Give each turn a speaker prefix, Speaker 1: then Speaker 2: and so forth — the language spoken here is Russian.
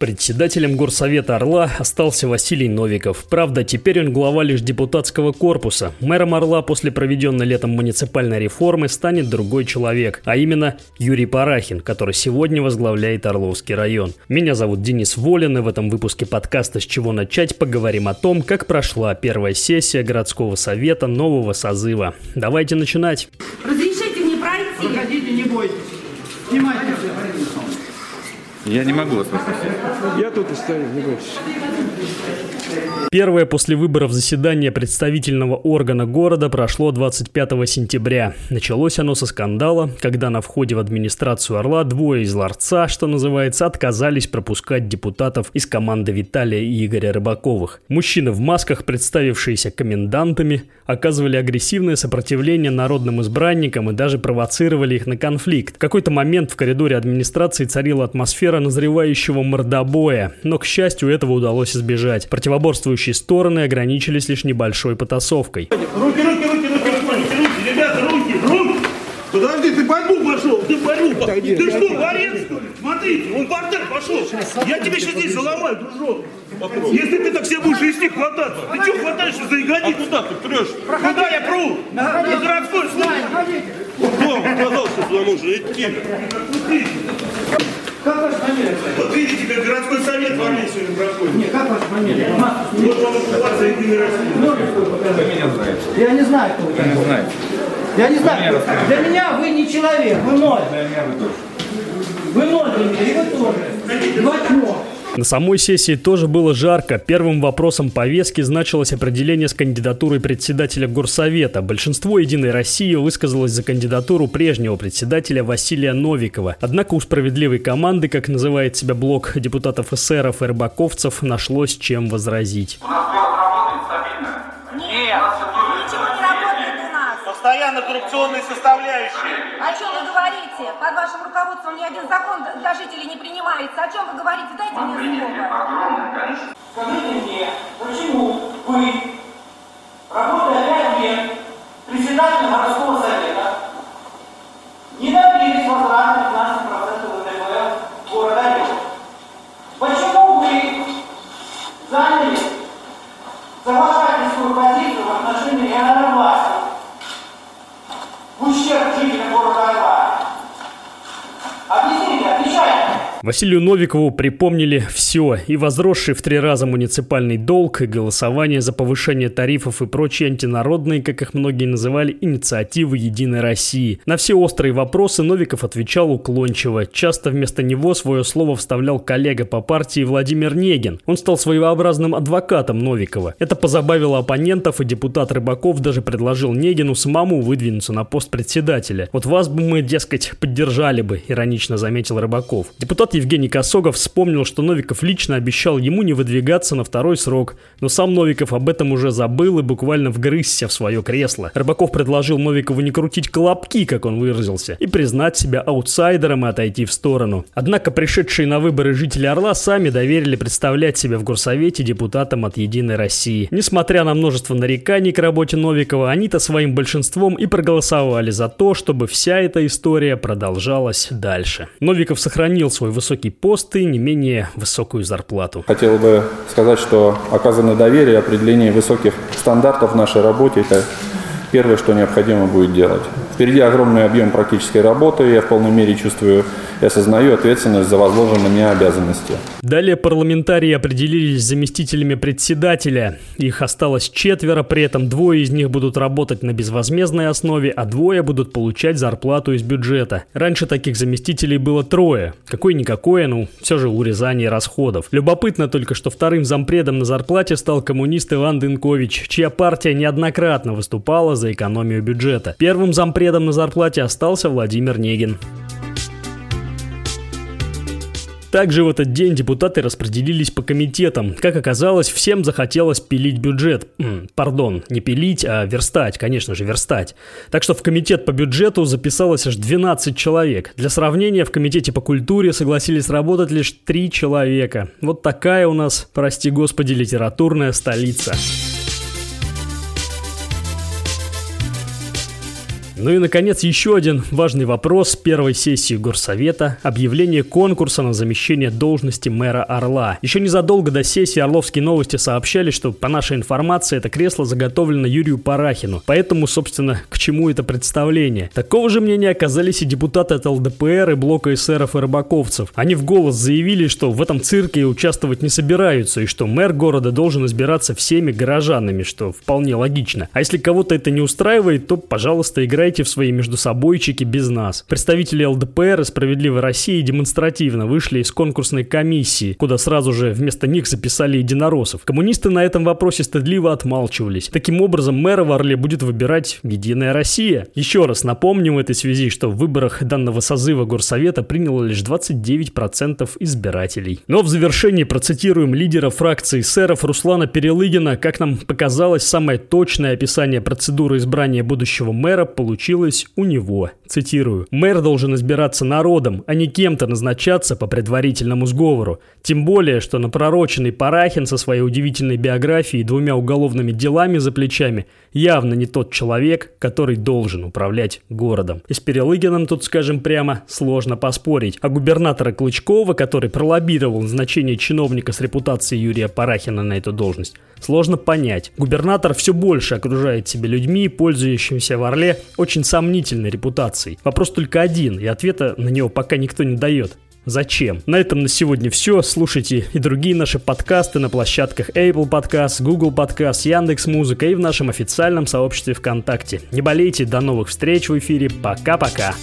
Speaker 1: Председателем горсовета Орла остался Василий Новиков. Правда, теперь он глава лишь депутатского корпуса. Мэром Орла после проведенной летом муниципальной реформы станет другой человек, а именно Юрий Парахин, который сегодня возглавляет Орловский район. Меня зовут Денис Волин, и в этом выпуске подкаста «С чего начать» поговорим о том, как прошла первая сессия городского совета нового созыва. Давайте начинать.
Speaker 2: Разрешите мне пройти.
Speaker 3: Проходите, не бойтесь. Снимайте.
Speaker 4: Я не могу вас пропустить.
Speaker 3: Я тут и стою, не бойтесь.
Speaker 1: Первое после выборов заседание представительного органа города прошло 25 сентября. Началось оно со скандала, когда на входе в администрацию Орла двое из ларца, что называется, отказались пропускать депутатов из команды Виталия и Игоря Рыбаковых. Мужчины в масках, представившиеся комендантами, оказывали агрессивное сопротивление народным избранникам и даже провоцировали их на конфликт. В какой-то момент в коридоре администрации царила атмосфера назревающего мордобоя, но, к счастью, этого удалось избежать. Противоборствующие стороны ограничились лишь небольшой потасовкой.
Speaker 5: Руки, руки, руки, руки, руки, руки, ребята, руки, руки! Подожди, ты борьбу пошел, ты борьбу пошел. Ты что, борец, что ли? Смотри, он бардак пошел. Я тебе сейчас здесь заломаю, дружок. Если ты так все будешь вести хвататься, ты что хватаешься за ягодицу? А куда ты трешь? Куда я пру? На городской службе. Кто сказал, что туда нужно идти?
Speaker 3: Как ваша фамилия?
Speaker 5: Вот видите, как городской совет в Армении сегодня проходит.
Speaker 3: Нет, как ваша фамилия?
Speaker 5: Вот вам оккупация Единой России.
Speaker 3: Можете свою показать?
Speaker 4: Вы меня знаете.
Speaker 3: Я не знаю, кто вы
Speaker 4: Вы
Speaker 3: такой.
Speaker 4: не знаете.
Speaker 3: Я не знаю.
Speaker 4: меня.
Speaker 3: Для меня вы не человек, вы ноль.
Speaker 4: Для меня вы тоже.
Speaker 3: Вы ноль для меня, и вы тоже. Тьмё.
Speaker 1: На самой сессии тоже было жарко. Первым вопросом повестки значилось определение с кандидатурой председателя Горсовета. Большинство «Единой России» высказалось за кандидатуру прежнего председателя Василия Новикова. Однако у справедливой команды, как называет себя блок депутатов эсеров и рыбаковцев, нашлось чем возразить.
Speaker 5: Постоянно коррупционные составляющие.
Speaker 2: О чем вы говорите? Под вашим руководством ни один закон для жителей не принимается. О чем вы говорите? Дайте мне слово.
Speaker 6: Скажите мне, почему вы, в ущерб жителям города
Speaker 1: Василию Новикову припомнили все, и возросший в три раза муниципальный долг, и голосование за повышение тарифов и прочие антинародные, как их многие называли, инициативы «Единой России». На все острые вопросы Новиков отвечал уклончиво. Часто вместо него свое слово вставлял коллега по партии Владимир Негин. Он стал своеобразным адвокатом Новикова. Это позабавило оппонентов, и депутат Рыбаков даже предложил Негину самому выдвинуться на пост председателя. «Вот вас бы мы, дескать, поддержали бы», иронично заметил Рыбаков. Депутат Евгений Косогов вспомнил, что Новиков лично обещал ему не выдвигаться на второй срок, но сам Новиков об этом уже забыл и буквально вгрызся в свое кресло. Рыбаков предложил Новикову не крутить колобки, как он выразился, и признать себя аутсайдером и отойти в сторону. Однако пришедшие на выборы жители Орла сами доверили представлять себя в горсовете депутатам от «Единой России». Несмотря на множество нареканий к работе Новикова, они-то своим большинством и проголосовали за то, чтобы вся эта история продолжалась дальше. Новиков сохранил свой высокий пост и не менее высокую зарплату.
Speaker 7: Хотел бы сказать, что оказанное доверие, определение высоких стандартов в нашей работе – это первое, что необходимо будет делать. Впереди огромный объем практической работы, я в полной мере чувствую и осознаю ответственность за возложенные мне обязанности.
Speaker 1: Далее парламентарии определились заместителями председателя. Их осталось четверо, при этом двое из них будут работать на безвозмездной основе, а двое будут получать зарплату из бюджета. Раньше таких заместителей было трое. Какое-никакое, ну, все же урезание расходов. Любопытно только, что вторым зампредом на зарплате стал коммунист Иван Дынкович, чья партия неоднократно выступала за экономию бюджета. Первым зампредом на зарплате остался Владимир Негин. Также в этот день депутаты распределились по комитетам. Как оказалось, всем захотелось пилить бюджет. Пардон, не пилить, а верстать, конечно же, верстать. Так что в комитет по бюджету записалось аж 12 человек. Для сравнения, в комитете по культуре согласились работать лишь 3 человека. Вот такая у нас, прости господи, литературная столица. Ну и, наконец, еще один важный вопрос первой сессии Горсовета – объявление конкурса на замещение должности мэра Орла. Еще незадолго до сессии Орловские новости сообщали, что, по нашей информации, это кресло заготовлено Юрию Парахину. Поэтому, собственно, к чему это представление? Такого же мнения оказались и депутаты от ЛДПР и блока эсеров и рыбаковцев. Они в голос заявили, что в этом цирке участвовать не собираются, и что мэр города должен избираться всеми горожанами, что вполне логично. А если кого-то это не устраивает, то, пожалуйста, играйте в свои междусобойчики без нас. Представители ЛДПР и Справедливой России демонстративно вышли из конкурсной комиссии, куда сразу же вместо них записали единороссов. Коммунисты на этом вопросе стыдливо отмалчивались. Таким образом, мэра в Орле будет выбирать Единая Россия. Еще раз напомним в этой связи, что в выборах данного созыва Горсовета приняло лишь 29% избирателей. Но в завершении процитируем лидера фракции сэров Руслана Перелыгина. Как нам показалось, самое точное описание процедуры избрания будущего мэра получилось у него. Цитирую. «Мэр должен избираться народом, а не кем-то назначаться по предварительному сговору. Тем более, что напророченный Парахин со своей удивительной биографией и двумя уголовными делами за плечами явно не тот человек, который должен управлять городом. И с Перелыгиным тут, скажем прямо, сложно поспорить. А губернатора Клычкова, который пролоббировал назначение чиновника с репутацией Юрия Парахина на эту должность, сложно понять. Губернатор все больше окружает себя людьми, пользующимися в Орле очень сомнительной репутацией. Вопрос только один, и ответа на него пока никто не дает. Зачем? На этом на сегодня все. Слушайте и другие наши подкасты на площадках Apple Podcast, Google Podcast, Яндекс Музыка и в нашем официальном сообществе ВКонтакте. Не болейте, до новых встреч в эфире. Пока-пока.